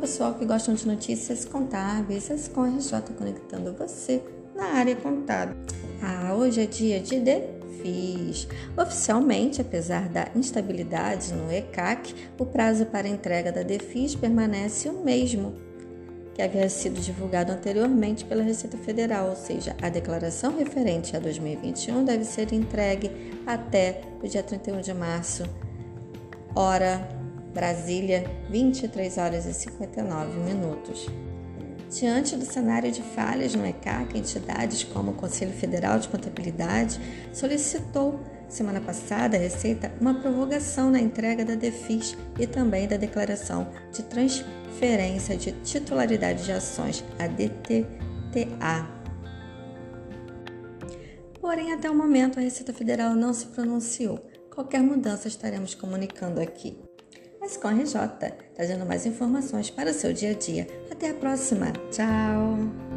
pessoal que gostam de notícias contábeis, as com RJ conectando você na área contábil. Ah, hoje é dia de DEFIS. Oficialmente, apesar da instabilidade no ECAC, o prazo para entrega da DEFIS permanece o mesmo que havia sido divulgado anteriormente pela Receita Federal, ou seja, a declaração referente a 2021 deve ser entregue até o dia 31 de março, hora Brasília, 23 horas e 59 minutos. Diante do cenário de falhas no ECAC, entidades como o Conselho Federal de Contabilidade solicitou semana passada a Receita uma prorrogação na entrega da DEFIS e também da Declaração de Transferência de Titularidade de Ações, a DTTA. Porém, até o momento, a Receita Federal não se pronunciou. Qualquer mudança estaremos comunicando aqui. Ascom RJ, trazendo mais informações para o seu dia a dia. Até a próxima. Tchau!